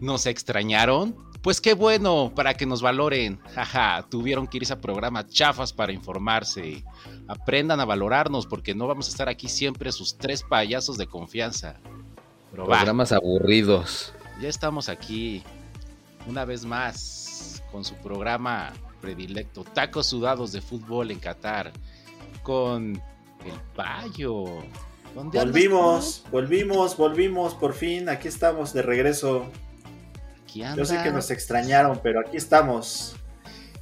¿Nos extrañaron? Pues qué bueno, para que nos valoren. Jaja, tuvieron que irse a programas chafas para informarse. Aprendan a valorarnos porque no vamos a estar aquí siempre sus tres payasos de confianza. Programas aburridos. Ya estamos aquí una vez más con su programa predilecto, Tacos Sudados de Fútbol en Qatar, con el payo. Volvimos, volvimos, volvimos, por fin, aquí estamos de regreso. Yo sé que nos extrañaron, pero aquí estamos.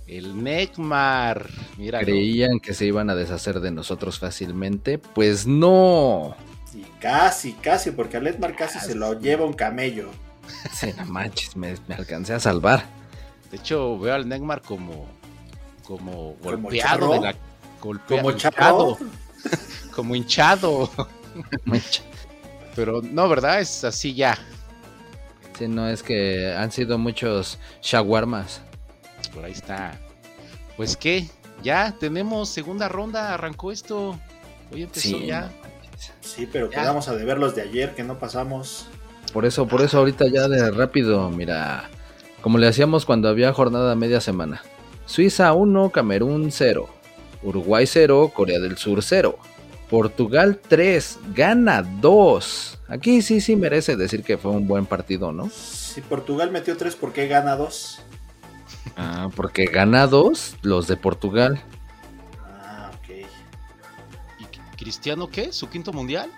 El Necmar. Mira. Creían que se iban a deshacer de nosotros fácilmente. Pues no. Sí, casi, casi, porque al Necmar casi, se lo lleva un camello. Sí, no manches, me, alcancé a salvar. De hecho, veo al Necmar como. Como golpeado de la. como hinchado. como hinchado. Pero no, ¿verdad? Es así ya. Sí, no, es que han sido muchos shawarmas. Por ahí está. Pues qué, ya tenemos segunda ronda, arrancó esto. Hoy empezó ya. Sí, pero quedamos a deber los de ayer que no pasamos. Por eso, por eso ahorita ya de rápido, mira, como le hacíamos cuando había jornada media semana. Suiza 1, Camerún 0, Uruguay 0, Corea del Sur 0, Portugal 3, gana 2. Aquí sí, sí merece decir que fue un buen partido, ¿no? Si Portugal metió 3, ¿por qué gana 2? Ah, porque gana 2 los de Portugal. Ah, ok. ¿Y Cristiano qué? ¿Su quinto mundial?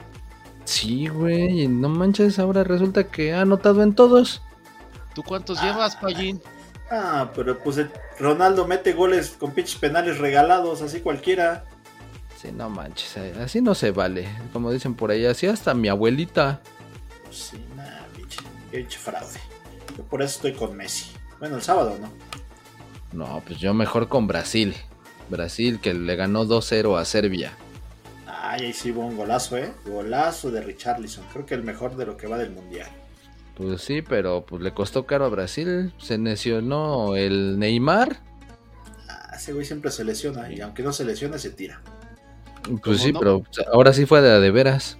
Sí, güey, no manches, ahora resulta que ha anotado en todos. ¿Tú cuántos llevas, Pallín? Ah, pero pues Ronaldo mete goles con pinches penales regalados, así cualquiera. Sí, no manches, eh, así no se vale. Como dicen por ahí, así hasta mi abuelita. Sí, nada, bicho. He hecho fraude. Yo por eso estoy con Messi. Bueno, el sábado, ¿no? No, pues yo mejor con Brasil. Brasil que le ganó 2-0 a Serbia. Ay, ahí sí hubo un golazo, ¿eh? Golazo de Richarlison. Creo que el mejor de lo que va del mundial. Pues sí, pero pues le costó caro a Brasil. Se lesionó el Neymar. Ah, ese güey siempre se lesiona y aunque no se lesione se tira. Pues sí, pero ahora sí fue de, de veras.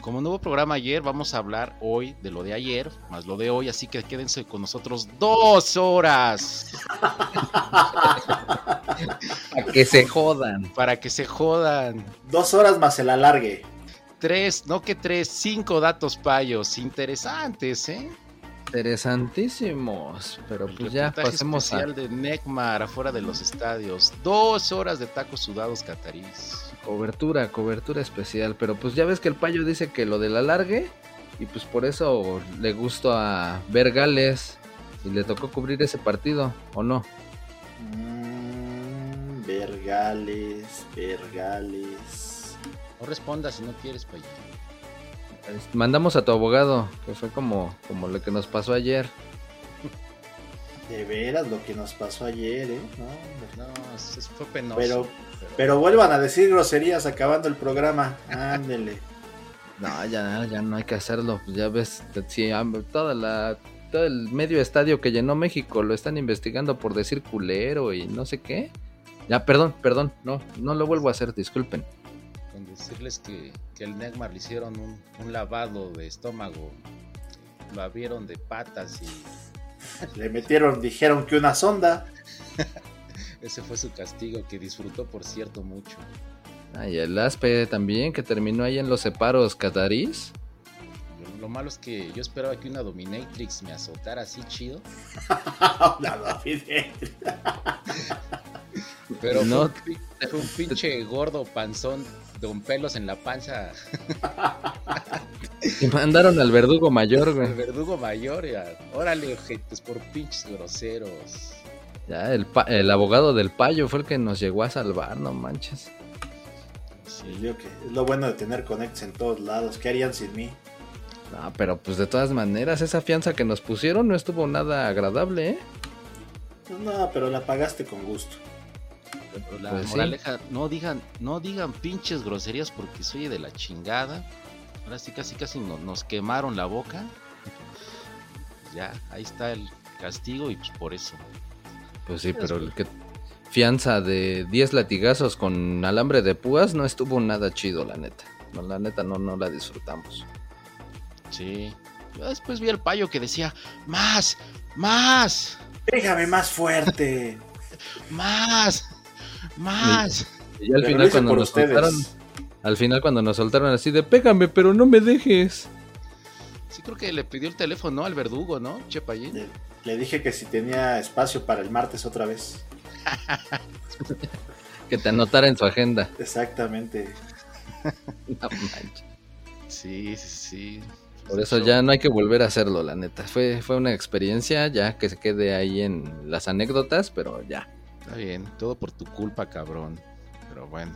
Como nuevo programa ayer, vamos a hablar hoy de lo de ayer, más lo de hoy, así que quédense con nosotros dos horas. Para que se jodan. Para que se jodan. Dos horas más el alargue. Tres, no que tres, cinco datos payos interesantes, ¿eh? Interesantísimos, pero pues ya pasemos especial de Necmar afuera de los estadios. Dos horas de tacos sudados catarís. Cobertura, cobertura especial. Pero pues ya ves que el payo dice que lo del alargue. Y pues por eso le gustó a Vergales. Y le tocó cubrir ese partido, ¿o no? Mm, Vergales, Vergales. No respondas si no quieres, payo. Mandamos a tu abogado, que fue como, como lo que nos pasó ayer. De veras, lo que nos pasó ayer, ¿eh? No, no eso fue penoso. Pero, pero vuelvan a decir groserías acabando el programa. Ándele. no, ya, ya no hay que hacerlo. Pues ya ves, si toda la, todo el medio estadio que llenó México lo están investigando por decir culero y no sé qué. Ya, perdón, perdón, no, no lo vuelvo a hacer, disculpen. Con decirles que, que el Neymar le hicieron un, un lavado de estómago, lo abrieron de patas y le metieron, dijeron que una sonda. Ese fue su castigo, que disfrutó, por cierto, mucho. Ah, y el Aspe también, que terminó ahí en los separos catarís. Lo, malo es que yo esperaba que una Dominatrix me azotara así chido. la Dominatrix. Pero no, fue, un pinche gordo panzón con pelos en la panza. Y mandaron al verdugo mayor, güey. El verdugo mayor, ya. Órale, ojetes, por pinches groseros. Ya, el, el abogado del payo fue el que nos llegó a salvar, no manches. Sí, yo que es lo bueno de tener conects en todos lados. ¿Qué harían sin mí? No, pero pues de todas maneras, esa fianza que nos pusieron no estuvo nada agradable, ¿eh? No, pero la pagaste con gusto. la pues moraleja, no digan, no digan pinches groserías porque soy de la chingada. Ahora sí casi casi nos quemaron la boca. ya, ahí está el castigo y pues por eso. Pues sí, pero el que fianza de 10 latigazos con alambre de púas no estuvo nada chido, la neta. No, la neta no, no la disfrutamos. Sí. Después vi al payo que decía, más, más. Déjame más fuerte. más, más. Y, al final cuando nos soltaron, al final cuando nos soltaron así de pégame, pero no me dejes. Sí creo que le pidió el teléfono al verdugo, ¿no? Chepayín. Le, dije que si tenía espacio para el martes otra vez. que te anotara en su agenda. Exactamente. no Sí, sí, sí. Por eso ya no hay que volver a hacerlo, la neta. Fue, fue una experiencia, ya que se quede ahí en las anécdotas, pero ya. Está bien, todo por tu culpa, cabrón. Pero bueno.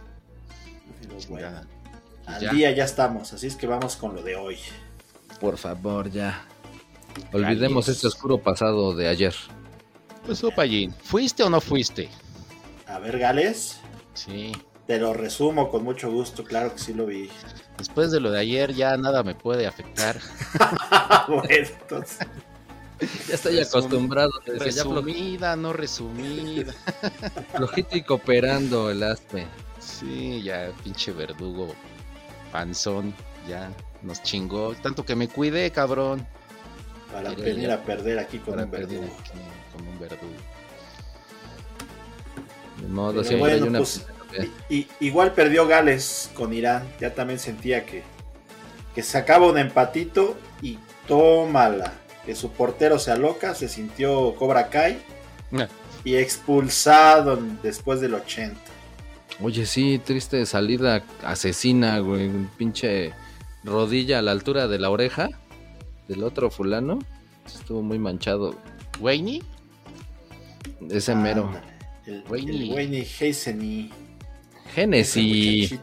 Al día ya estamos, así es que vamos con lo de hoy. Por favor, ya. Olvidemos este oscuro pasado de ayer. Pues, Pallín, ¿fuiste o no fuiste? A ver, Gales. Sí. Te lo resumo con mucho gusto, claro que sí lo vi. Después de lo de ayer ya nada me puede afectar. bueno, entonces... Ya estoy acostumbrado. Resumida, no resumida. Flojito y cooperando el aspe. Sí, ya pinche verdugo panzón, ya nos chingó. Tanto que me cuide, cabrón. Para venir a perder aquí con un verdugo. con un verdugo. De modo, hay una... Pues, y, igual perdió Gales con Irán. Ya también sentía que, que sacaba un empatito y tómala. Que su portero se aloca, se sintió Cobra Kai y expulsado después del 80. Oye, sí, triste salida asesina, güey. Un pinche rodilla a la altura de la oreja del otro fulano. Estuvo muy manchado. ¿Wayne? Ese mero. El Wayne Haseny. Genesis.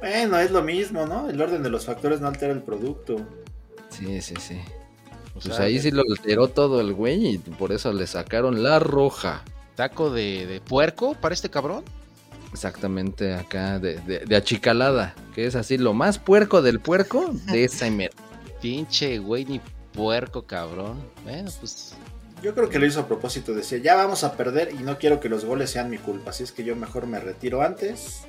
Bueno, es lo mismo, ¿no? El orden de los factores no altera el producto. Sí, sí, sí. pues ahí sí lo alteró todo el güey y por eso le sacaron la roja. ¿Taco de, puerco para este cabrón? Exactamente, acá de, de, achicalada, que es así lo más puerco del puerco de esa Pinche güey ni puerco, cabrón. Bueno, pues yo creo que lo hizo a propósito. Decía, ya vamos a perder y no quiero que los goles sean mi culpa. Así es que yo mejor me retiro antes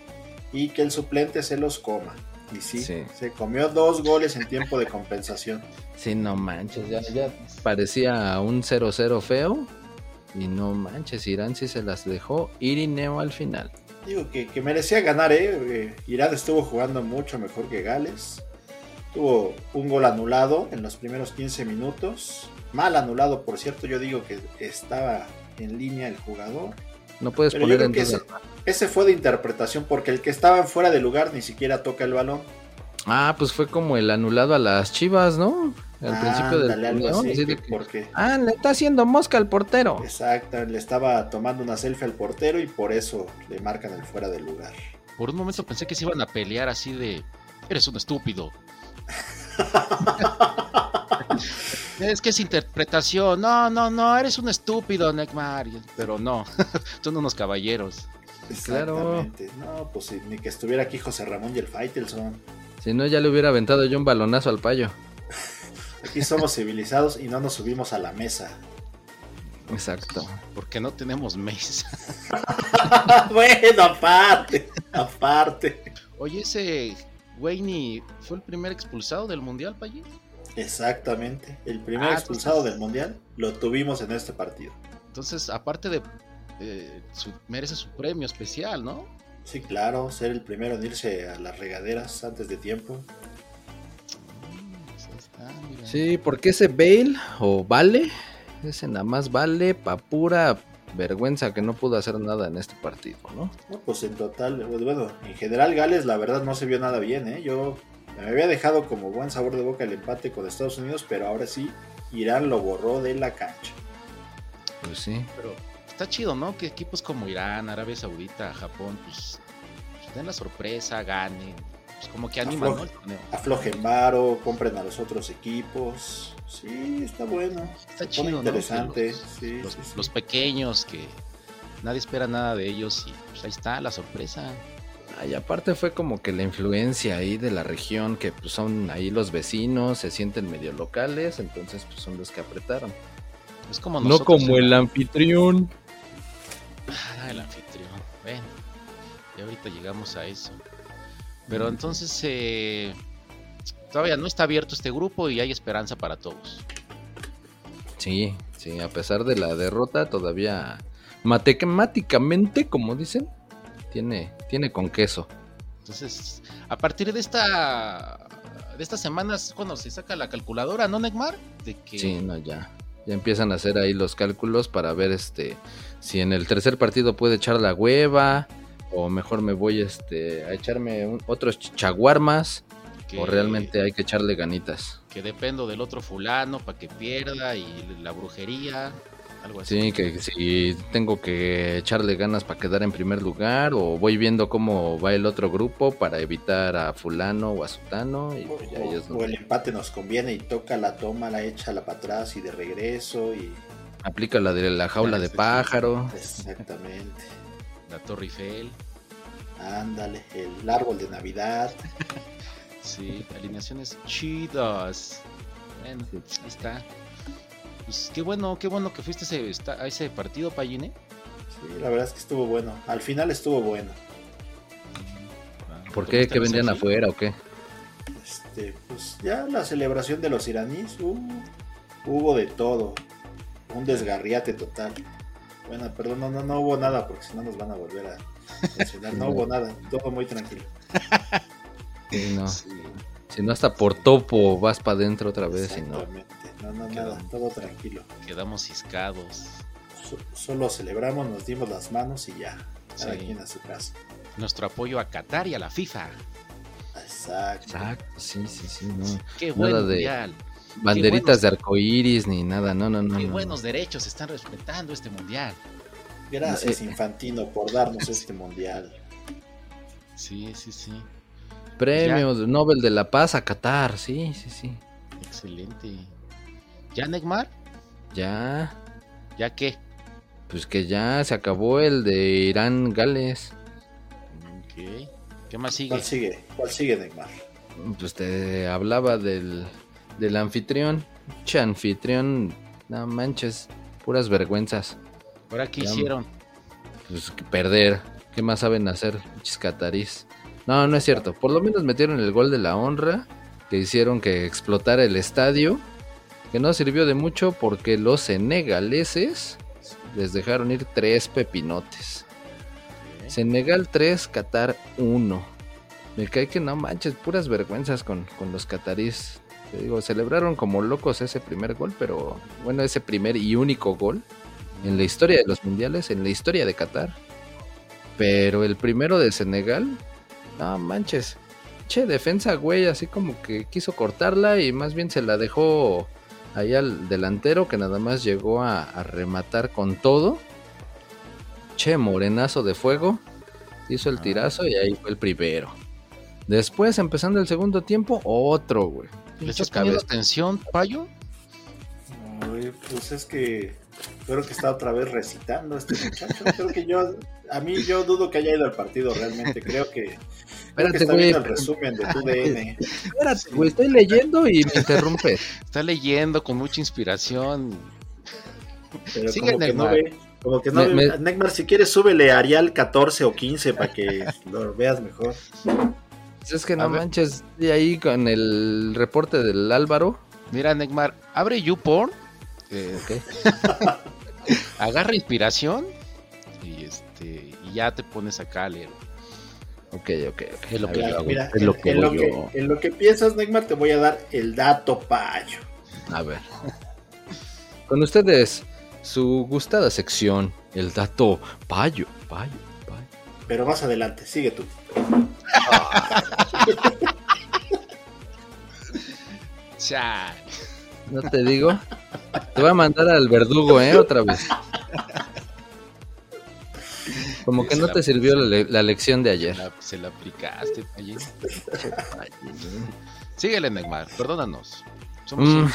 y que el suplente se los coma. Y sí, se comió dos goles en tiempo de compensación. Sí, no manches, ya, ya parecía un 0-0 feo. Y no manches, Irán sí se las dejó Irineo al final. Digo que, que merecía ganar, ¿eh? ¿eh? Irán estuvo jugando mucho mejor que Gales. Tuvo un gol anulado en los primeros 15 minutos. Mal anulado, por cierto. Yo digo que estaba en línea el jugador. No puedes poner en ese, ese, fue de interpretación porque el que estaba fuera de lugar ni siquiera toca el balón. Ah, pues fue como el anulado a las Chivas, ¿no? Al principio del Ah, le está haciendo mosca al portero. Exacto, le estaba tomando una selfie al portero y por eso le marcan el fuera de lugar. Por un momento pensé que se iban a pelear así de eres un estúpido. Es que es interpretación. No, no, no, eres un estúpido, Neckmar. Pero no, son unos caballeros. Claro. No, pues ni que estuviera aquí José Ramón y el Faitelson. Si no, ya le hubiera aventado yo un balonazo al payo. Aquí somos civilizados y no nos subimos a la mesa. Exacto. Porque no tenemos mesa. bueno, aparte, aparte. Oye, ese Wayne fue el primer expulsado del Mundial, Payín. Exactamente. El primer ah, expulsado del Mundial lo tuvimos en este partido. Entonces, aparte de... Eh, merece su premio especial, ¿no? Sí, claro. Ser el primero en irse a las regaderas antes de tiempo. Mm, sí, porque ese Bale o Vale, ese nada más vale pa' pura vergüenza que no pudo hacer nada en este partido, ¿no? No, pues en total, pues bueno, en general Gales la verdad no se vio nada bien, ¿eh? Yo me había dejado como buen sabor de boca el empate con Estados Unidos, pero ahora sí, Irán lo borró de la cancha. Pues sí. Pero está chido, ¿no? Que equipos como Irán, Arabia Saudita, Japón, pues, pues den la sorpresa, ganen. Pues como que animan, Aflojen varo, compren a los otros equipos. Sí, está bueno. Está chido, interesante. Los, pequeños que nadie espera nada de ellos y pues ahí está la sorpresa. Y aparte fue como que la influencia ahí de la región, que pues son ahí los vecinos, se sienten medio locales, entonces pues son los que apretaron. Es como no como el anfitrión. Ah, el anfitrión. Bueno, y ahorita llegamos a eso. Pero entonces, eh, todavía no está abierto este grupo y hay esperanza para todos. Sí, sí, a pesar de la derrota, todavía matemáticamente, como dicen, tiene, tiene con queso. Entonces, a partir de esta de estas semanas cuando se saca la calculadora, ¿no, Neymar? De que... Sí, no, ya. Ya empiezan a hacer ahí los cálculos para ver este si en el tercer partido puede echar la hueva o mejor me voy este a echarme otros chaguarmas o realmente hay que echarle ganitas. Que dependo del otro fulano para que pierda y la brujería. Algo así. Sí, que si tengo que echarle ganas para quedar en primer lugar o voy viendo cómo va el otro grupo para evitar a fulano o a sutano. Y pues o, el empate nos conviene y toca la toma, la echa la para atrás y de regreso y... Aplica la de la jaula de pájaro. Exactamente. La Torre Eiffel. Ándale, el árbol de Navidad. sí, alineaciones chidas. Bueno, ahí está. Pues qué bueno, qué bueno que fuiste a ese, a ese partido, Payine. Sí, la verdad es que estuvo bueno. Al final estuvo bueno. ¿Por qué? ¿Qué vendían afuera o qué? Este, pues ya la celebración de los iraníes uh, hubo de todo. Un desgarriate total. Bueno, perdón, no, no, hubo nada porque si no nos van a volver a mencionar. No hubo nada, todo muy tranquilo. no. Si no hasta por topo vas para adentro otra vez. Y no. No, no, nada, todo tranquilo. Quedamos ciscados. solo celebramos, nos dimos las manos y ya. Cada quien a su casa. Nuestro apoyo a Qatar y a la FIFA. Exacto. Exacto, sí, sí, sí. No. Qué buen mundial. Banderitas de arcoíris ni nada, no, no, no. Qué buenos derechos están respetando este mundial. Gracias, eh, Infantino, por darnos este mundial. Sí, sí, sí. Premio Nobel de la Paz a Qatar, sí, sí, sí. Excelente. ¿Ya, Neymar? Ya. ¿Ya qué? Pues que ya se acabó el de Irán-Gales. Ok. ¿Qué más sigue? ¿Cuál sigue? ¿Cuál sigue, Neymar? Pues te hablaba del, del anfitrión. Che, anfitrión, no manches, puras vergüenzas. ¿Ahora qué hicieron? Pues perder. ¿Qué más saben hacer, chiscatarís? No, no es cierto. Por lo menos metieron el gol de la honra, que hicieron que explotara el estadio que no sirvió de mucho porque los senegaleses les dejaron ir tres pepinotes. Senegal 3, Qatar 1. Me cae que no manches, puras vergüenzas con, los catarís. Te digo, celebraron como locos ese primer gol, pero bueno, ese primer y único gol en la historia de los mundiales, en la historia de Qatar. Pero el primero de Senegal, no manches. Che, defensa, güey, así como que quiso cortarla y más bien se la dejó ahí al delantero que nada más llegó a, rematar con todo. Che, morenazo de fuego. Hizo el ah. tirazo y ahí fue el primero. Después, empezando el segundo tiempo, otro, güey. ¿Le echas cabeza tensión, payo? pues es que creo que está otra vez recitando este muchacho. Creo que yo, a mí yo dudo que haya ido al partido realmente. Creo que, Espérate, está viendo el resumen de tu DN. Espérate, güey, estoy leyendo y me interrumpe. Está leyendo con mucha inspiración. Pero Sigue como que no ve, como que no Neymar, si quieres, súbele a Arial 14 o 15 para que lo veas mejor. Pues es que no manches, y ahí con el reporte del Álvaro. Mira, Neymar, abre YouPorn eh, agarra inspiración y este y ya te pones acá a leer. Ok, ok, Es lo que yo en, lo que, en lo que piensas, Neymar, te voy a dar el dato payo. A ver. Con ustedes, su gustada sección, el dato payo, payo, payo. Pero más adelante, sigue tú. ¿No te digo? Te voy a mandar al verdugo, ¿eh? Otra vez. Como que no te sirvió la, lección de ayer. Se la, aplicaste, Síguele, Neymar, perdónanos. Mm,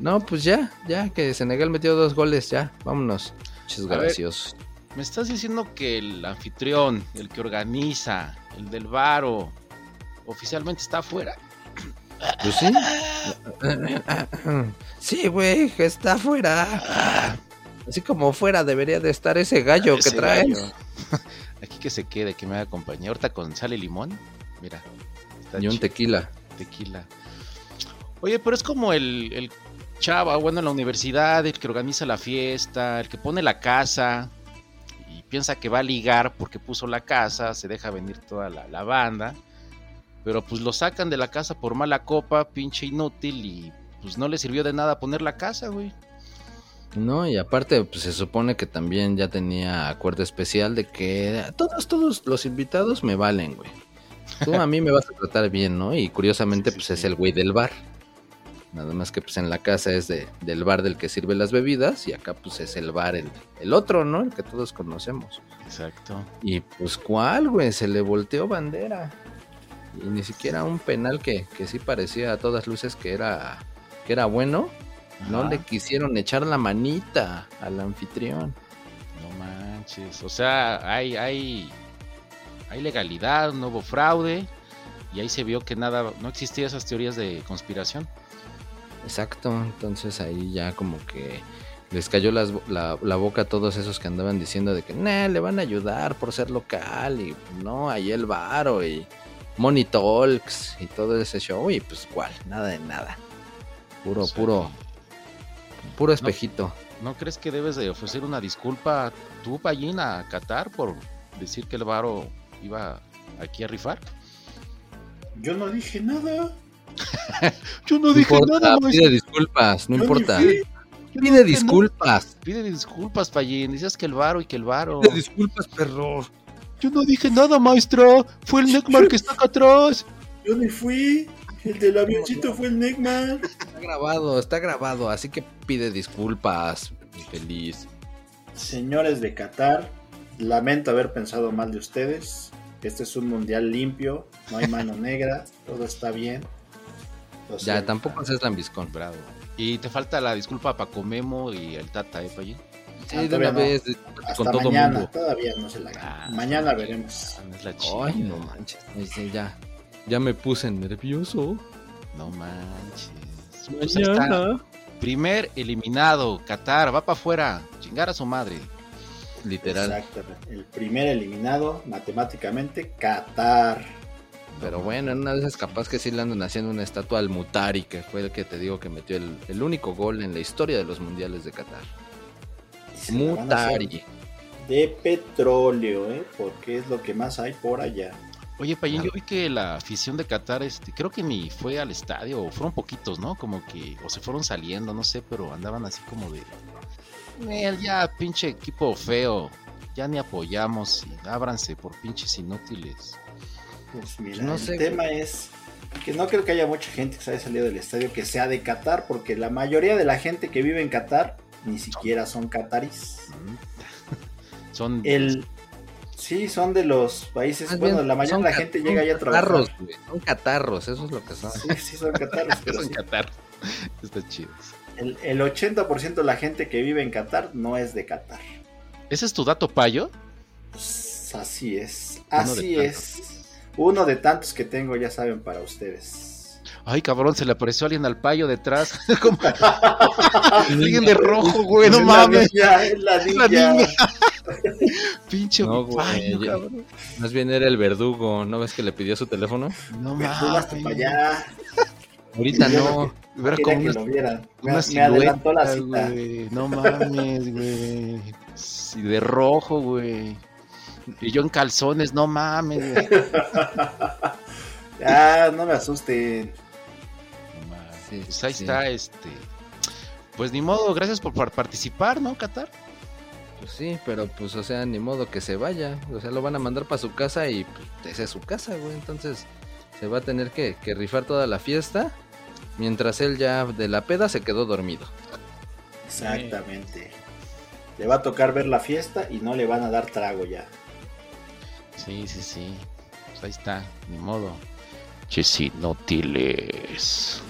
no, pues ya, ya, que Senegal metió dos goles, ya, vámonos. graciosos. Me estás diciendo que el anfitrión, el que organiza, el del varo, oficialmente está afuera. Pues sí. Sí, güey, está afuera. Así como fuera debería de estar ese gallo que trae. Aquí que se quede, que me acompañe. Ahorita con sal y limón. Mira. y un tequila. Tequila. Oye, pero es como el, el chava, bueno, en la universidad, el que organiza la fiesta, el que pone la casa piensa que va a ligar porque puso la casa, se deja venir toda la, la banda, pero pues lo sacan de la casa por mala copa, pinche inútil y pues no le sirvió de nada poner la casa, güey. No, y aparte, pues se supone que también ya tenía acuerdo especial de que todos, todos los invitados me valen, güey. Tú a mí me vas a tratar bien, ¿no? Y curiosamente, pues es el güey del bar. Nada más que pues en la casa es de, del bar del que sirve las bebidas y acá pues es el bar, el, el otro, ¿no? El que todos conocemos. Exacto. Y pues cuál, güey, se le volteó bandera. Y ni siquiera un penal que, que sí parecía a todas luces que era, que era bueno. No le quisieron echar la manita al anfitrión. No manches. O sea, hay, hay, hay legalidad, no hubo fraude. Y ahí se vio que nada, no existían esas teorías de conspiración. Exacto, entonces ahí ya como que les cayó las la, la boca a todos esos que andaban diciendo de que nah, le van a ayudar por ser local y no, ahí el varo y Money Talks y todo ese show y pues cuál, nada de nada. Puro, O sea, puro, puro espejito. ¿No crees que debes de ofrecer una disculpa tú, Pallín, a Qatar por decir que el varo iba aquí a rifar? Yo no dije nada. Yo no No importa, pide disculpas, no Yo importa. Pide disculpas. Pide disculpas, Pallín. Dices que el varo y que el varo. Pide disculpas, perro. Yo no dije nada, maestra. Fue el Necmar que está acá atrás. Yo ni fui. El del avioncito fue el Neckman. Está grabado, está grabado, así que pide disculpas, feliz. Señores de Qatar, lamento haber pensado mal de ustedes. Este es un mundial limpio, no hay mano negra, todo está bien. Ya, siento. tampoco seas lambiscón. Bravo. Y te falta la disculpa a Paco Memo y el Tata, ¿eh, Pallín? Sí, Ah, de una no. vez, Hasta con todo mañana, mundo. todavía no se la gana. Ah, mañana veremos. Es la. Ay, no manches. Dice, ya, ya me puse nervioso. No manches. Pues. Primer eliminado, Qatar, va para afuera, chingar a su madre. Literal. Exactamente. El primer eliminado, matemáticamente, Qatar. Pero bueno, en una de esas capaz que sí le andan haciendo una estatua al Mutari, que fue el que te digo que metió el, el único gol en la historia de los mundiales de Qatar. Mutari. De petróleo, ¿eh? Porque es lo que más hay por allá. Oye, Payín, yo vi que la afición de Qatar, este, creo que ni fue al estadio, o fueron poquitos, ¿no? Como que, o se fueron saliendo, no sé, pero andaban así como de. "Nel, ya, pinche equipo feo, ya ni apoyamos y ábranse por pinches inútiles. Pues mira, No el sé, tema es que no creo que haya mucha gente que se haya salido del estadio que sea de Qatar, porque la mayoría de la gente que vive en Qatar ni siquiera son catarís. Son. El sí son de los países, Más bueno, bien, la mayoría de la gente llega ya a trabajar. catarros, güey, Son catarros, eso es lo que son. Sí, sí son cataros, pero son sí. Qatar. Está chido. el, el 80% de la gente que vive en Qatar no es de Qatar. ¿Ese es tu dato, Payo? Pues así es, así es. Uno de tantos que tengo, ya saben, para ustedes. Ay, cabrón, se le apareció alguien al Payo detrás. Como- alguien de rojo, güey, no Es la mames. niña, es la niña. Pinche No, güey, Payo, ya- cabrón. Más bien era el verdugo, ¿no ves que le pidió su teléfono? No mames. para allá. Ahorita no. Hubiera Quería como que una, lo vieran. Me, una me adelantó la cita. güey. No mames, güey. Sí, de rojo, güey. Y yo en calzones, no mames, güey. Ah, no me asusten. No mames. Sí, Pues ahí sí. está, este. Pues ni modo, gracias por par- participar, ¿no, Qatar? Pues sí, pero pues, o sea, ni modo que se vaya. O sea, lo van a mandar para su casa y pues, esa es su casa, güey. Entonces, se va a tener que, que rifar toda la fiesta. Mientras él ya de la peda se quedó dormido. Exactamente. Le va a tocar ver la fiesta y no le van a dar trago ya. Sí, sí, sí. Pues ahí está, ni modo. Chesinótiles.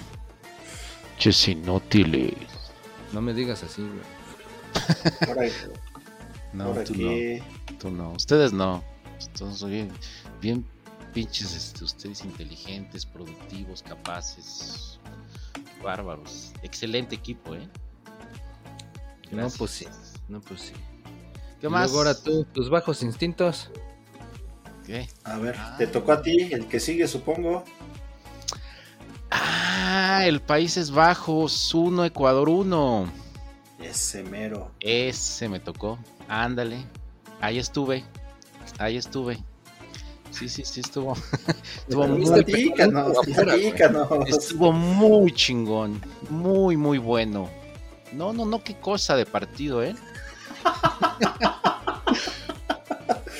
Chesinótiles. No me digas así, güey. No, tú no, tú no. Ustedes no. Son bien, bien pinches, este, ustedes inteligentes, productivos, capaces, bárbaros. Excelente equipo, ¿eh? No, pues sí. No, pues sí. ¿Qué Y más? luego ahora tú, tus bajos instintos. A ver, Ah. te tocó a ti, el que sigue, supongo. Ah, Ah, el Países Bajos 1, Ecuador 1. Ese mero. Ese me tocó. Ándale. Ahí estuve. Ahí estuve. Sí, sí, sí, estuvo. estuvo muy, estuvo muy chingón. Muy, muy bueno. No, no, no, qué cosa de partido, ¿eh?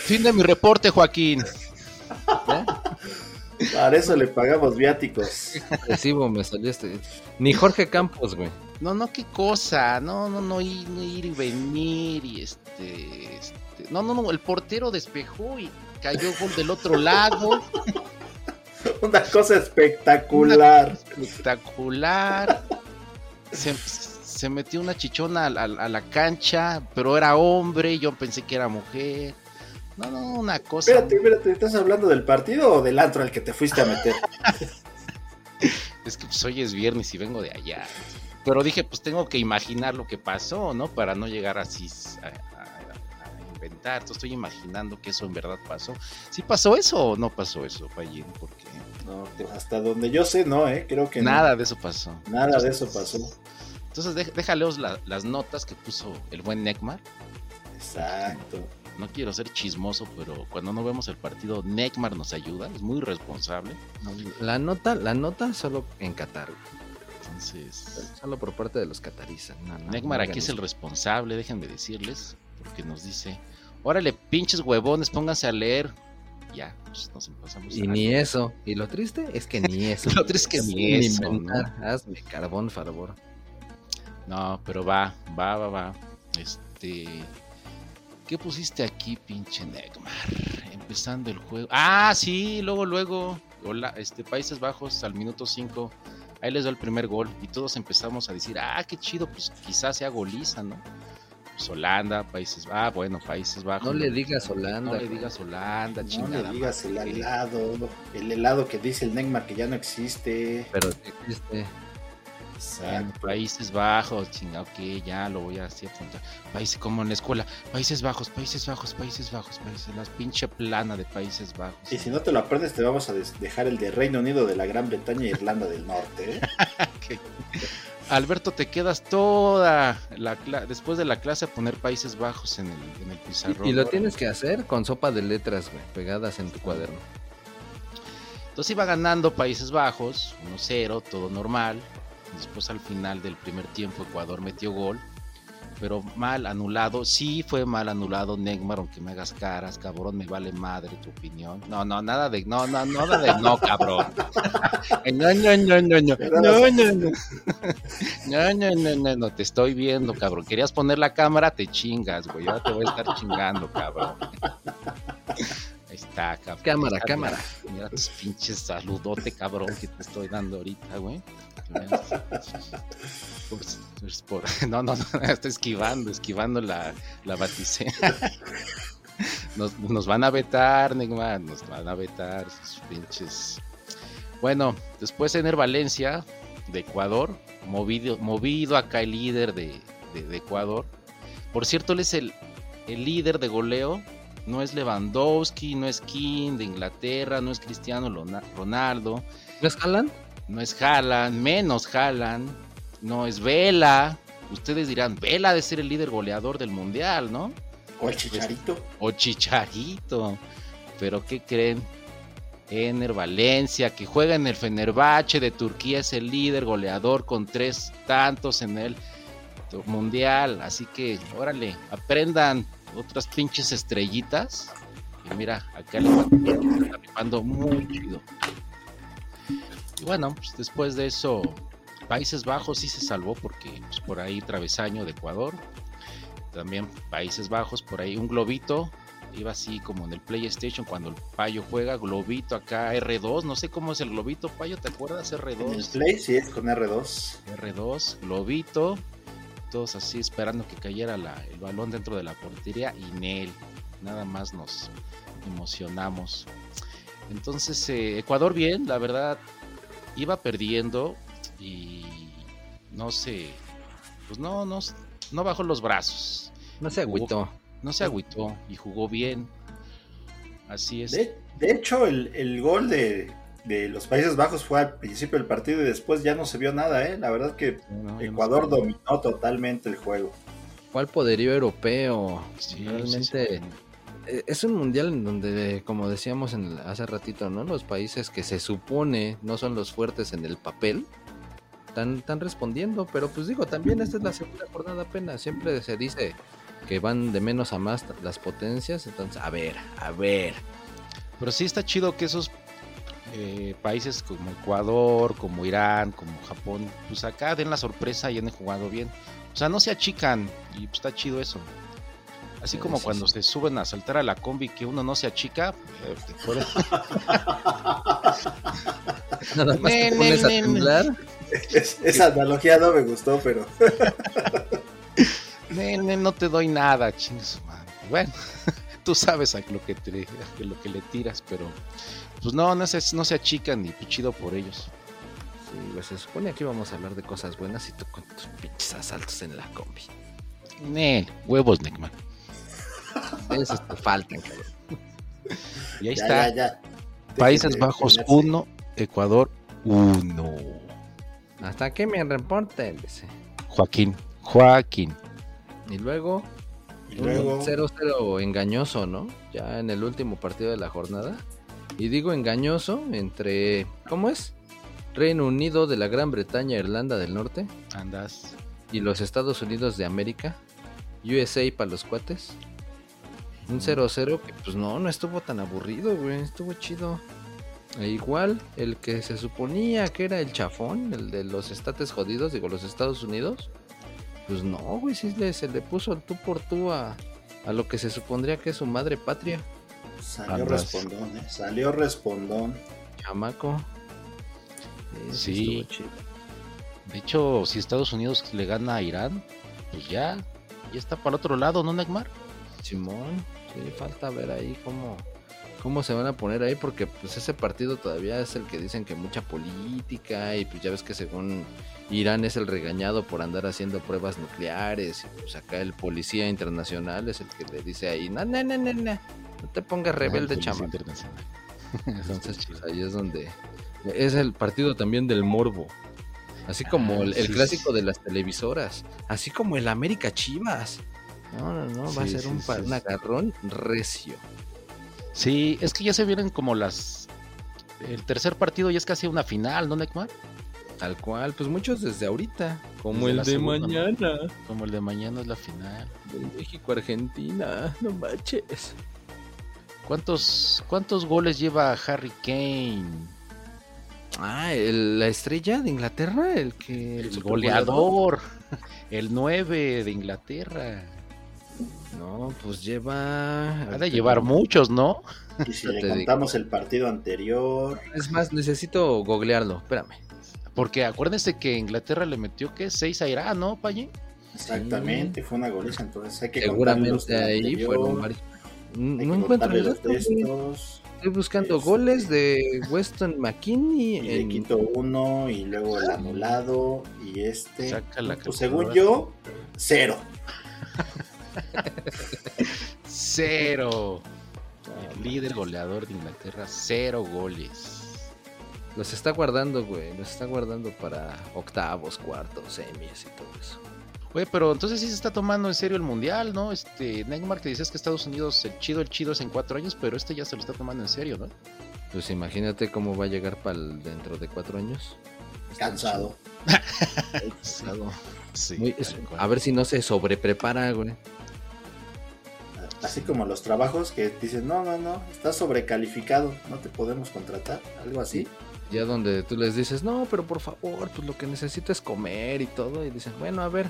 fin de mi reporte, Joaquín. ¿Eh? Para eso le pagamos viáticos. Recibo, me salió este. Ni Jorge Campos, güey. No, no, qué cosa. No, no, no, ir, y venir y este, este. No, no, no, el portero despejó y cayó gol del otro lado. Una cosa espectacular. espectacular. Se, metió una chichona a, a, la cancha, pero era hombre. Yo pensé que era mujer. No, no, una cosa. Espérate, espérate, ¿estás hablando del partido o del antro al que te fuiste a meter? es que pues, hoy es viernes y vengo de allá. Pero dije, pues tengo que imaginar lo que pasó, ¿no? Para no llegar así a, inventar. Entonces estoy imaginando que eso en verdad pasó. ¿Sí pasó eso o no pasó eso, Fallín? Porque... No, pues, hasta donde yo sé, no, ¿eh? Creo que Nada de eso pasó. Nada de eso pasó. Entonces déjaleos las notas que puso el buen Neckmar. Exacto no quiero ser chismoso, pero cuando no vemos el partido, Neckmar nos ayuda, es muy responsable. La nota, la nota solo en Qatar. Entonces, solo por parte de los catarizas. Neckmar aquí es el responsable, déjenme decirles, porque nos dice, órale, pinches huevones, pónganse a leer. Ya, pues nos empezamos Y ni eso. Y lo triste es que ni eso. lo triste es que ni eso. Hazme carbón, favor. No, pero va, va, va, va. Este ¿Qué pusiste aquí, pinche Neymar? Empezando el juego. Ah, sí, luego, luego. Hola, este, Países Bajos al minuto 5. Ahí les da el primer gol. Y todos empezamos a decir, ah, qué chido, pues quizás sea goliza, ¿no? Pues Holanda, Países Bajos. Ah, bueno, Países Bajos. No le digas Holanda. No le digas Holanda, No le digas el helado. El helado que dice el Neymar que ya no existe. Pero existe. Países Bajos, chinga, ok, ya lo voy a así apuntar. Países como en la escuela, Países Bajos, Países Bajos, Países Bajos, Países, la pinche plana de Países Bajos. Y si no te lo aprendes, te vamos a dejar el de Reino Unido, de la Gran Bretaña e Irlanda del Norte. ¿eh? Alberto, te quedas toda la después de la clase a poner Países Bajos en el, en el pizarrón. Y, lo tienes que hacer con sopa de letras, pegadas en tu cuaderno. Entonces iba ganando Países Bajos, 1-0, todo normal. Después al final del primer tiempo Ecuador metió gol, pero mal anulado. Sí fue mal anulado Neymar, aunque me hagas caras, cabrón, me vale madre tu opinión. No, no, nada de no, no, nada de no, cabrón. No, no, no, no, no. No, no, no. No, no, no, no, no, te estoy viendo, cabrón. Querías poner la cámara, te chingas, güey. Ahora te voy a estar chingando, cabrón. Cámara, cámara. Mira tus pinches saludote, cabrón, que te estoy dando ahorita, güey. no, no, no, estoy esquivando, esquivando la, la baticena. Nos, van a vetar, Neymar, nos van a vetar esos pinches. Bueno, después Ener Valencia de Ecuador, movido, movido acá el líder de, Ecuador. Por cierto, él es el, el líder de goleo no es Lewandowski, no es King de Inglaterra, no es Cristiano Ronaldo. ¿No es Haaland? no es Haaland, menos Haaland, no es Vela. Ustedes dirán, Vela de ser el líder goleador del mundial, ¿no? O el Chicharito. O Chicharito. Pero ¿qué creen? Ener Valencia, que juega en el Fenerbahce de Turquía, es el líder goleador con tres tantos en el mundial. Así que, órale, aprendan otras pinches estrellitas. Y mira, acá le está rifando muy chido. Y bueno, pues después de eso, Países Bajos sí se salvó porque pues, por ahí travesaño de Ecuador. También Países Bajos, por ahí un globito. Iba así como en el PlayStation cuando el payo juega, globito acá, R2. No sé cómo es el globito, payo, ¿te acuerdas? R2. En el Play sí es con R2. R2, globito. Todos así esperando que cayera el balón dentro de la portería y Nel. Nada más nos emocionamos. Entonces, eh, Ecuador bien, la verdad, iba perdiendo y no sé, pues no, no, no bajó los brazos. No se agüitó. no se agüitó y jugó bien. Así es. De, hecho, el, gol de, de los Países Bajos fue al principio del partido y después ya no se vio nada, ¿eh? La verdad que Ecuador dominó totalmente el juego. ¿Cuál poderío europeo? Realmente eh, es un mundial en donde, como decíamos en hace ratito, ¿no? Los países que se supone no son los fuertes en el papel, están, respondiendo, pero pues digo, también esta es la segunda jornada apenas, siempre se dice que van de menos a más las potencias, entonces, a ver, a ver. Pero sí está chido que esos eh, países como Ecuador, como Irán, como Japón, pues acá den la sorpresa y han jugado bien. O sea, no se achican y pues está chido eso. Así como cuando se suben a saltar a la combi que uno no se achica. Eh, Nada más te pones a temblar. esa analogía no me gustó, pero. no te doy nada, chingos. Bueno, tú sabes a lo que, te, lo que le tiras, pero. Pues no, no se, no se achican ni pichido por ellos. Sí, pues se supone que íbamos a hablar de cosas buenas y tú con tus pinches asaltos en la combi. Nel, huevos, Neckman. Esos te faltan, Y ahí está. Países Bajos 1, Ecuador 1. Hasta que me reporte, Joaquín, Joaquín. Y luego, y luego... 0-0 engañoso, ¿no? Ya en el último partido de la jornada. Y digo engañoso entre, ¿cómo es? Reino Unido de la Gran Bretaña, Irlanda del Norte. Andas. Y los Estados Unidos de América. USA para los cuates. Un 0-0 que pues no, no estuvo tan aburrido, güey. Estuvo chido. E igual, el que se suponía que era el chafón, el de los estates jodidos, digo, los Estados Unidos. Pues no, güey, sí se le puso el tú por tú a, a lo que se supondría que es su madre patria. Salió respondón, ¿eh? Salió respondón. Chamaco. Sí. De hecho, si Estados Unidos le gana a Irán, pues ya, ya está para el otro lado, ¿no, Neymar? Simón, sí, falta ver ahí cómo, cómo se van a poner ahí, porque pues ese partido todavía es el que dicen que mucha política, y pues ya ves que según Irán es el regañado por andar haciendo pruebas nucleares, y pues acá el policía internacional es el que le dice ahí, no, no, no, no, no, no te pongas rebelde, chama. Entonces, pues, ahí es donde es el partido también del morbo. Así como ah, el, clásico de las televisoras. Así como el América Chivas. No, no, no. Va a ser un, un agarrón recio. Sí, es que ya se vienen como las. El tercer partido ya es casi una final, ¿no, Neymar? Tal cual, pues muchos desde ahorita. Como el de mañana. Como el de mañana es la final. México-Argentina, no manches. ¿Cuántos, ¿Cuántos goles lleva Harry Kane? Ah, la estrella de Inglaterra, el que. El, goleador, el 9 de Inglaterra. No, pues lleva. Ha de llevar muchos, ¿no? Y si le contamos el partido anterior. Es más, necesito googlearlo, espérame. Porque acuérdense que Inglaterra le metió que 6 a Irán, ¿no, Paye? Exactamente, fue una goliza, entonces hay que Seguramente ahí fueron varios. No encuentro los textos. Estoy buscando goles de Weston McKinney. Y en... quito uno y luego el anulado y este. pues según yo, cero. Cero. El líder goleador de Inglaterra, cero goles. Los está guardando, güey. Los está guardando para octavos, cuartos, semis y todo eso. Oye, pero entonces sí se está tomando en serio el mundial, ¿no? Este, Neymar, que dices que Estados Unidos, el chido, el chido es en cuatro años, pero este ya se lo está tomando en serio, ¿no? Pues imagínate cómo va a llegar para dentro de cuatro años. Cansado. Cansado. Sí, a ver si no se sobreprepara, güey. Así como los trabajos que dicen, no, no, no, estás sobrecalificado, no te podemos contratar, algo así. Ya donde tú les dices, no, pero por favor, pues lo que necesito es comer y todo. Y dicen, bueno, a ver,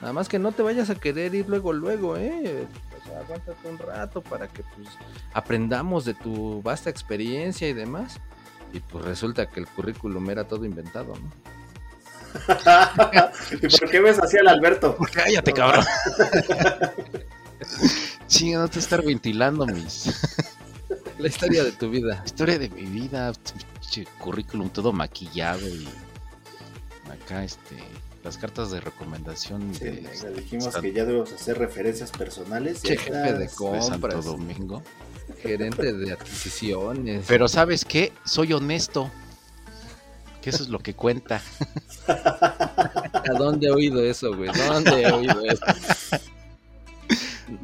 nada más que no te vayas a querer ir luego, luego, ¿eh? Pues aguántate un rato para que pues aprendamos de tu vasta experiencia y demás. Y pues resulta que el currículum era todo inventado, ¿no? ¿Y por qué ves así al Alberto? Cállate, cabrón. Chinga, no te estar ventilando mis. La historia de tu vida. La historia de mi vida. Currículum todo maquillado y. Acá, este. Las cartas de recomendación. de, dijimos que ya debemos hacer referencias personales. Che, jefe de compras. Domingo. gerente de adquisiciones. Pero ¿sabes qué? Soy honesto. Que eso es lo que cuenta. ¿A dónde he oído eso, güey? ¿Dónde he oído eso?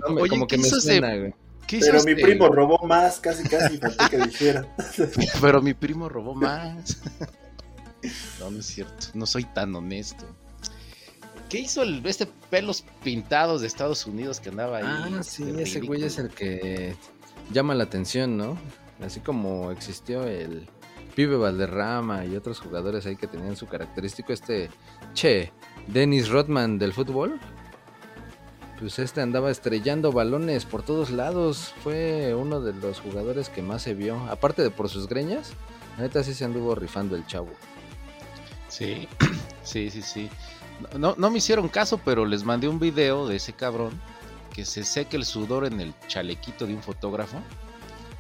Oye, como que me suena, güey. Pero mi primo robó más, casi casi falté que dijera. Pero mi primo robó más. No, no es cierto. No soy tan honesto. ¿Qué hizo el, este pelos pintados de Estados Unidos que andaba ahí? Ah, sí, ese güey es el que llama la atención, ¿no? Así como existió el Pibe Valderrama y otros jugadores ahí que tenían su característico, este, che, Dennis Rodman del fútbol, pues este andaba estrellando balones por todos lados. Fue uno de los jugadores que más se vio. Aparte de por sus greñas, la neta sí se anduvo rifando el chavo. Sí, sí, sí, sí. No, no me hicieron caso, pero les mandé un video de ese cabrón que se seque el sudor en el chalequito de un fotógrafo.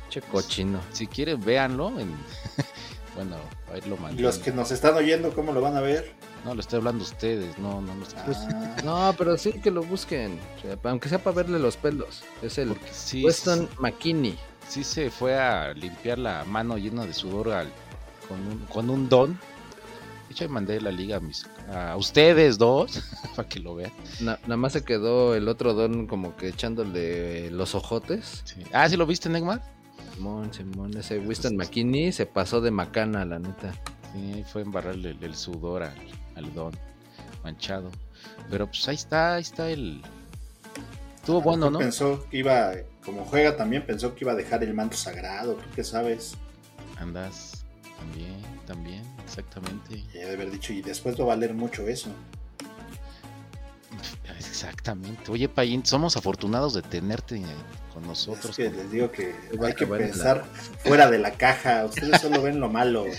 Che cochino. Si quieren, véanlo. bueno, ahí lo mandé. Los que nos están oyendo, ¿cómo lo van a ver? No, lo estoy hablando a ustedes, no, no, no. Ah. no, pero sí que lo busquen, aunque sea para verle los pelos. Es el Weston McKinney. Sí se fue a limpiar la mano llena de sudor con, un, con un don. De hecho, mandé la liga a, mis, a ustedes dos para que lo vean. nada más se quedó el otro don como que echándole los ojotes. Ah, ¿sí lo viste, Neymar? Simón, Simón, ese Winston McKinney se pasó de macana, la neta. Sí, fue embarrarle el sudor al, al don manchado. Pero pues ahí está, ahí está el. Estuvo bueno, ¿no? Pensó que iba, como juega también, pensó que iba a dejar el manto sagrado, ¿tú qué sabes? Andas, también, también, exactamente. Y de haber dicho, y después va a valer mucho eso. Exactamente. Oye, Payín, somos afortunados de tenerte con nosotros. Es que les digo que hay que pensar fuera de la caja. Ustedes solo ven lo malo.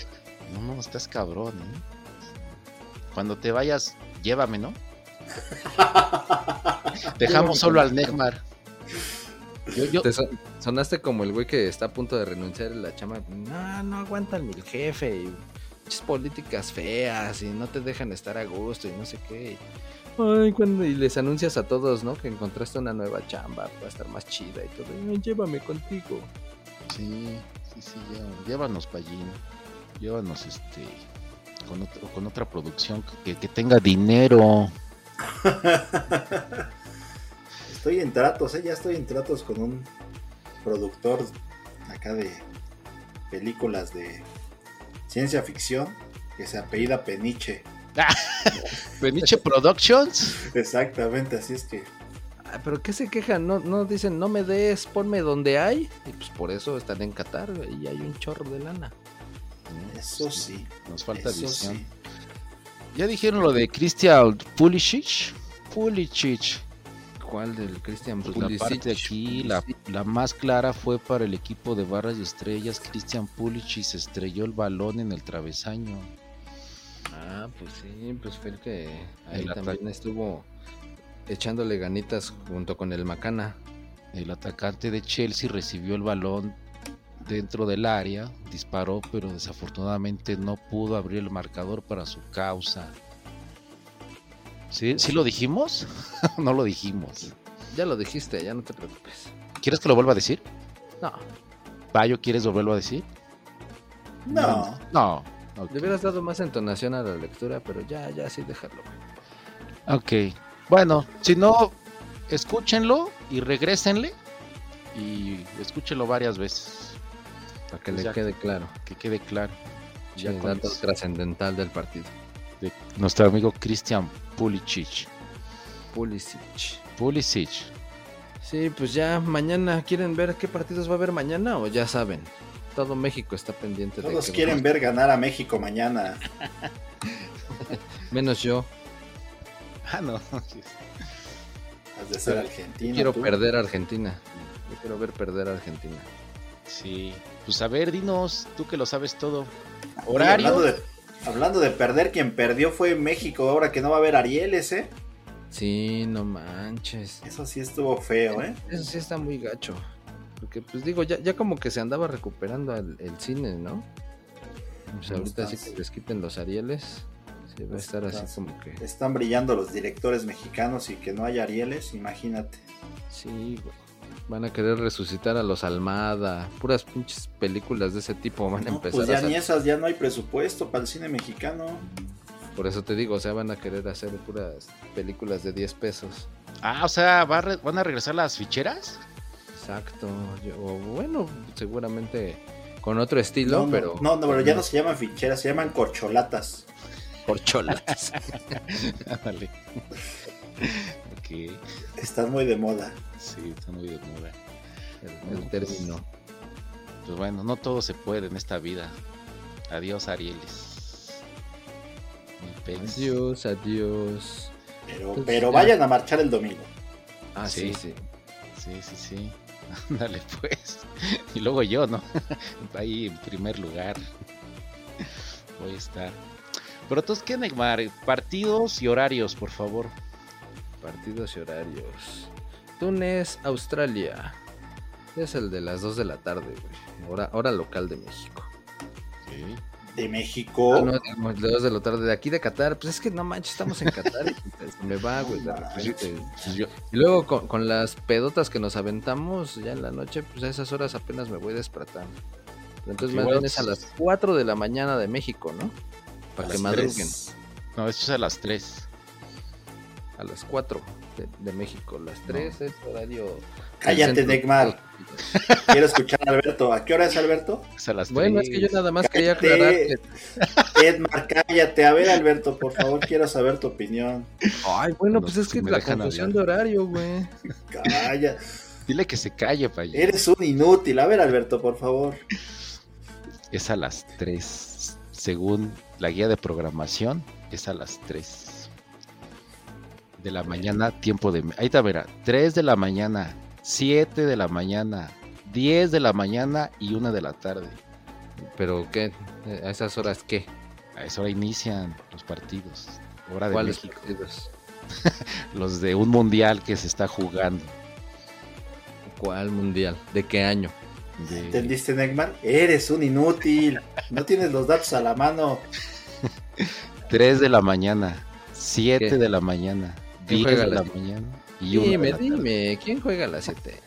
No, no, estás cabrón, ¿eh? Cuando te vayas, llévame, ¿no? Dejamos solo al Neymar. Te sonaste como el güey que está a punto de renunciar a la chama. No, no aguantan mi jefe. Y muchas políticas feas y no te dejan estar a gusto y no sé qué. Ay, cuando y les anuncias a todos, ¿no? Que encontraste una nueva chamba, va a estar más chida y todo. llévame contigo. Sí, sí, sí, llévanos, Pallín. Llévanos, este, con, con otra producción que, tenga dinero. estoy en tratos, ¿eh? ya estoy en tratos con un productor acá de películas de ciencia ficción que se apellida Peniche. Peniche Productions. Exactamente, así es que. Ah, pero ¿qué se quejan? No, no dicen, no me des, ponme donde hay. Y pues por eso están en Qatar y hay un chorro de lana. Eso sí. Nos falta visión. Ya dijeron lo de Christian Pulisic. Pulisic. ¿Cuál del Christian pues Pulisic? La parte aquí, la, más clara fue para el equipo de barras y estrellas. Christian Pulisic se estrelló el balón en el travesaño. Ah, pues sí, pues fue el que ahí también estuvo echándole ganitas junto con el Macana. El atacante de Chelsea recibió el balón dentro del área, disparó, pero desafortunadamente no pudo abrir el marcador para su causa. ¿Sí, ¿Sí lo dijimos? no lo dijimos. Ya lo dijiste, ya no te preocupes. ¿Quieres que lo vuelva a decir? No. ¿Payo quieres volverlo a decir? No. No. Le hubieras dado más entonación a la lectura, pero ya, ya sí, dejarlo. Ok. Bueno, si no, escúchenlo y regrésenle y escúchenlo varias veces. Para que pues le quede claro. Que quede claro. Ya el dato trascendental del partido. De nuestro amigo Cristian Pulisic. Pulisic. Pulisic. Sí, pues ya mañana quieren ver qué partidos va a haber mañana o ya saben. Todo México está pendiente Todos de quieren ver ganar a México mañana. Menos yo. Ah, no. Has de ser argentino. quiero perder a Argentina. Yo quiero ver perder a Argentina. Sí. Pues a ver, dinos, tú que lo sabes todo. Horario. hablando, de, perder, quien perdió fue México, ahora que no va a haber Arieles, ¿eh? Sí, no manches. Eso sí estuvo feo, ¿eh? Eso sí está muy gacho. Porque, pues digo, ya, ya como que se andaba recuperando el, cine, ¿no? Pues ahorita sí que les quiten los Arieles. Sí, va a estar así como que. Están brillando los directores mexicanos y que no haya Arieles, imagínate. Sí, güey. Van a querer resucitar a los Almada. Puras pinches películas de ese tipo van a No, empezar pues a ya hacer. ni esas, ya no hay presupuesto para el cine mexicano. Por eso te digo, o sea, van a querer hacer puras películas de 10 pesos. Ah, o sea, ¿va a re- ¿van a regresar las ficheras? Exacto. Yo- o bueno, seguramente con otro estilo, No, no, pero. no, no, pero ya no se llaman ficheras, se llaman corcholatas. Por cholas. Ok, Están muy de moda. sí, está muy de moda. el, el término. Pues bueno, no todo se puede en esta vida. Adiós, Arieles. Adiós, adiós. Pero, Pues pero ya. vayan a marchar el domingo. Ah, sí, Sí. sí. Sí, sí, sí. Ándale, pues. Y luego yo, ¿no? Ahí en primer lugar. Voy a estar. Pero entonces, ¿qué, Neymar? Partidos y horarios, por favor. Partidos y horarios. Túnez, Australia. Es el de las 2 de la tarde, güey. Hora, hora local de México. De México. Ah, no, digamos, de 2 de la tarde de aquí de Qatar. Pues es que no manches, estamos en Qatar. y se me va, güey. de repente. Pues yo- Y luego con, con las pedotas que nos aventamos ya en la noche, pues a esas horas apenas me voy despertando. Pero entonces más bien es a pues, las 4 de la mañana de México, ¿no? Para que madruguen. No, esto es a las 3. A las 4 de, de México. Las 3 es horario. Cállate. Neymar. Quiero escuchar a Alberto. ¿A qué hora es Alberto? Es a las Bueno, es que yo nada más quería Cállate. aclarar que. Edmar, cállate. A ver, Alberto, por favor, quiero saber tu opinión. Ay, bueno, No, pues es que la confusión de horario, güey. Calla. Dile que se calle, pa' allá. Eres un inútil. A ver, Alberto, por favor. Es a las 3. Según la guía de programación, es a las 3. De la mañana, tiempo de... Ahí está, verá. 3 de la mañana, 7 de la mañana, 10 de la mañana y 1 de la tarde. Pero, ¿qué? ¿A esas horas qué? A esa hora inician los partidos. Hora de ¿Cuáles México. partidos? Los de un mundial que se está jugando. ¿Cuál mundial? ¿De qué año? De... ¿Entendiste, Neymar? Eres un inútil. No tienes los datos a la mano. 3 de la mañana, 7 ¿Qué? de la mañana, ¿Quién 10 juega a la las- mañana y 1 de Dime, la dime, ¿quién juega a las 7?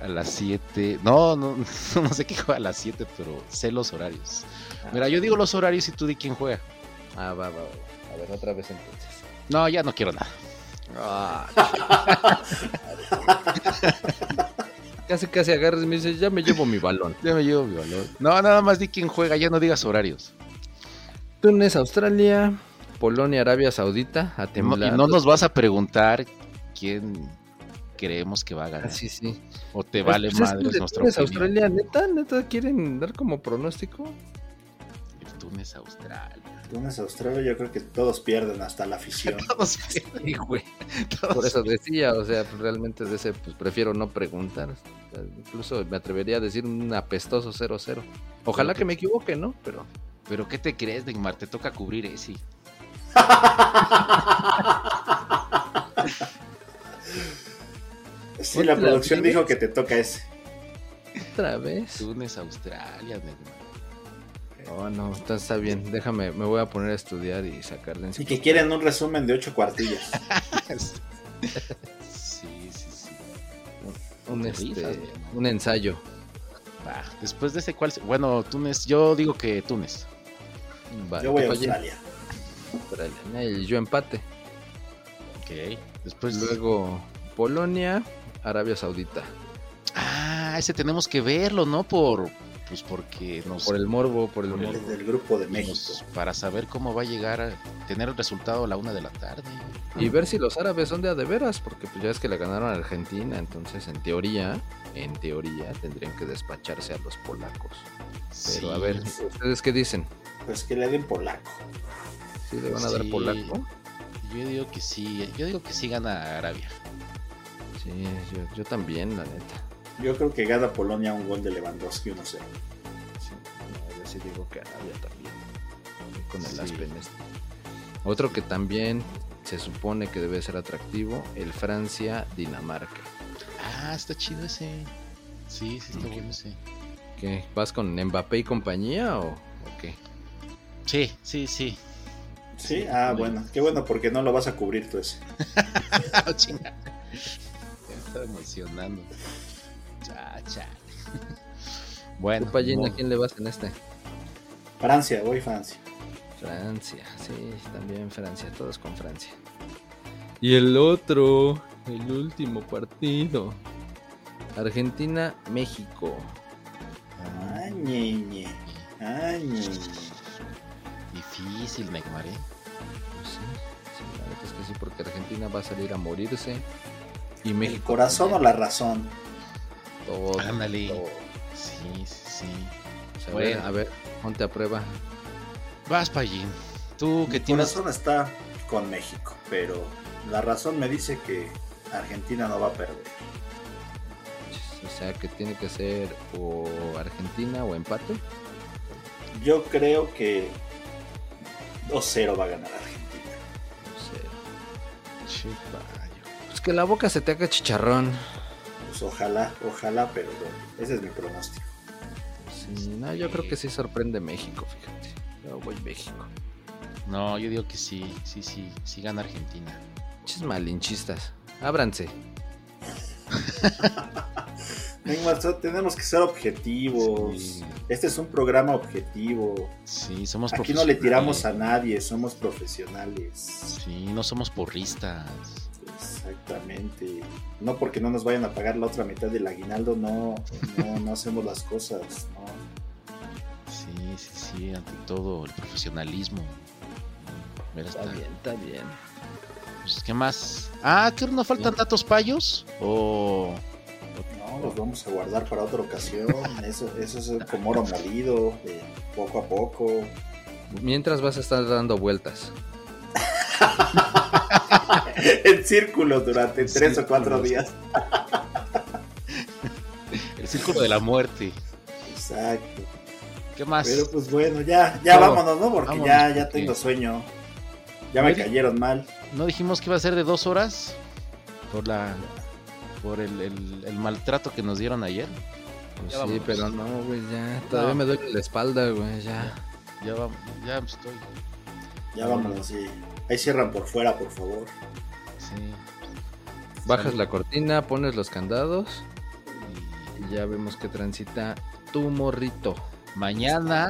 A las 7. No, no, no sé qué juega a las 7, pero sé los horarios. Mira, yo digo los horarios y tú di quién juega. Ah, va, va, va. A ver, otra vez entonces. No, ya no quiero nada. Ah, casi, casi agarras y me dices, ya me llevo mi balón. Ya me llevo mi valor. No, nada más di quién juega, ya no digas horarios. Túnez, Australia, Polonia, Arabia Saudita, a No- y temblar. no nos vas a preguntar quién creemos que va a ganar. Ah, sí, sí. O te vale Pues es madres de nuestra opinión. Australia, neta, neta, quieren dar como pronóstico. El Túnez, Australia. Túnez, Australia, yo creo que todos pierden hasta la afición. Todos, Sí, güey. todos- Por eso decía, o sea, realmente de ese, pues prefiero no preguntar. O sea, incluso me atrevería a decir un apestoso 0-0. Ojalá que me equivoque, ¿no? Pero Pero ¿qué te crees, Neymar? Te toca cubrir ese. Sí, la producción vez. dijo que te toca ese. otra vez. Túnez, Australia, Neymar. Oh, no, está, está bien. Déjame, me voy a poner a estudiar y sacarle Y que quieren un resumen de ocho cuartillas. Sí, sí, sí. un, te este, rifas, mi hermano. un ensayo. Después de ese, ¿cuál? se- Bueno, Túnez, yo digo que Túnez. Vale, Yo voy a Australia. Y yo empate. Ok. Después. Luego Polonia, Arabia Saudita. Ah, ese tenemos que verlo, ¿no? Por. Pues porque nos. Por el morbo, por el Por el- morbo. Desde el grupo de nos- México. para saber cómo va a llegar a tener el resultado a la una de la tarde. Y ver si los árabes son de a de veras, porque pues ya es que le ganaron a Argentina, entonces en teoría, en teoría tendrían que despacharse a los polacos. Pero a ver, ¿ustedes qué dicen? Pues que le den polaco. ¿Sí le van a dar Sí. polaco? Yo digo que sí. Yo digo que sí gana Arabia. Sí, yo, yo también, la neta. Yo creo que gana Polonia un gol de Lewandowski 1-0. Sí, no, yo sí digo que Arabia también. Con el Sí. Aspen este. Otro que también se supone que debe ser atractivo, el Francia-Dinamarca. Ah, está chido ese. Sí, sí, está Ok. bueno ese. ¿Qué? ¿Vas con Mbappé y compañía o, o qué? Sí, sí, sí. Sí, ah, bueno. Qué bueno porque no lo vas a cubrir tú ese. Ah, chinga. estaba emocionando. Chacha. Bueno. ¿a quién le vas en este? Francia, voy Francia. Francia, sí, también Francia, todos con Francia. Y el otro, el último partido. Argentina, México. Ay, ñe, Ay, Difícil, Neymar, ¿eh? Pues sí, sí, la verdad es que sí, porque Argentina va a salir a morirse. Y México. ¿El corazón o la razón? Todo. Ándale. Sí, sí, sí. a, ver, a ver, ponte a prueba. Vas, Pallín. Tú que tienes. corazón está con México, pero la razón me dice que Argentina no va a perder. O sea, que tiene que ser o Argentina o empate. Yo creo que 2-0 va a ganar Argentina. 2-0. Pues que la boca se te haga chicharrón. Pues ojalá, ojalá, pero bueno, ese es mi pronóstico. Sí, no, yo creo que sí sorprende México, fíjate. Yo voy México. No, yo digo que sí, sí, sí, sí gana Argentina. Chis malinchistas, ábranse. tenemos que ser objetivos. Este es un programa objetivo. Sí, somos Aquí no le tiramos a nadie, somos profesionales. Sí, no somos porristas. Exactamente. No porque no nos vayan a pagar la otra mitad del aguinaldo, no, no, hacemos las cosas. Sí, sí, sí, ante todo el profesionalismo. está bien, está bien. Pues, ¿qué más? Ah, ¿que no faltan datos payos? O los vamos a guardar para otra ocasión. Eso, eso es como oro molido, poco a poco. Mientras vas a estar dando vueltas. en círculos durante tres o cuatro días. El círculo de la muerte. Exacto. ¿Qué más? Pero pues bueno, ya, ya vámonos, ¿no? Porque ya, ya tengo sueño. Ya me cayeron mal. ¿No dijimos que iba a ser de dos horas? Por la por el, el, maltrato que nos dieron ayer. Pues sí, pero no, güey, ya. Todavía me duele la espalda, güey, ya. Ya vamos, ya estoy. Ya vamos, sí. Ahí cierran por fuera, por favor. Sí. Bajas la cortina, pones los candados y ya vemos que transita tu morrito. Mañana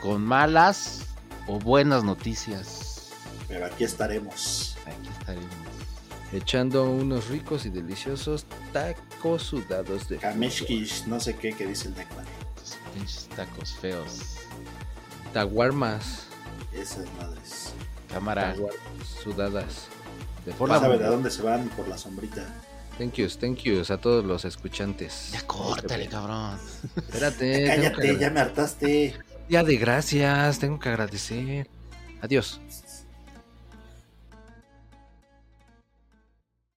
con malas o buenas noticias. Pero aquí estaremos. Aquí estaremos echando unos ricos y deliciosos tacos sudados de Kameshkish, no sé qué que dice el Necman. tacos feos. Taguarmas. Esas madres. Cámara. sudadas. De forma sabe de dónde se van por la sombrita. Thank yous, thank yous a todos los escuchantes. Ya córtale, cabrón. Espérate. Cállate, ya me hartaste. Ya de gracias, tengo que agradecer. Adiós.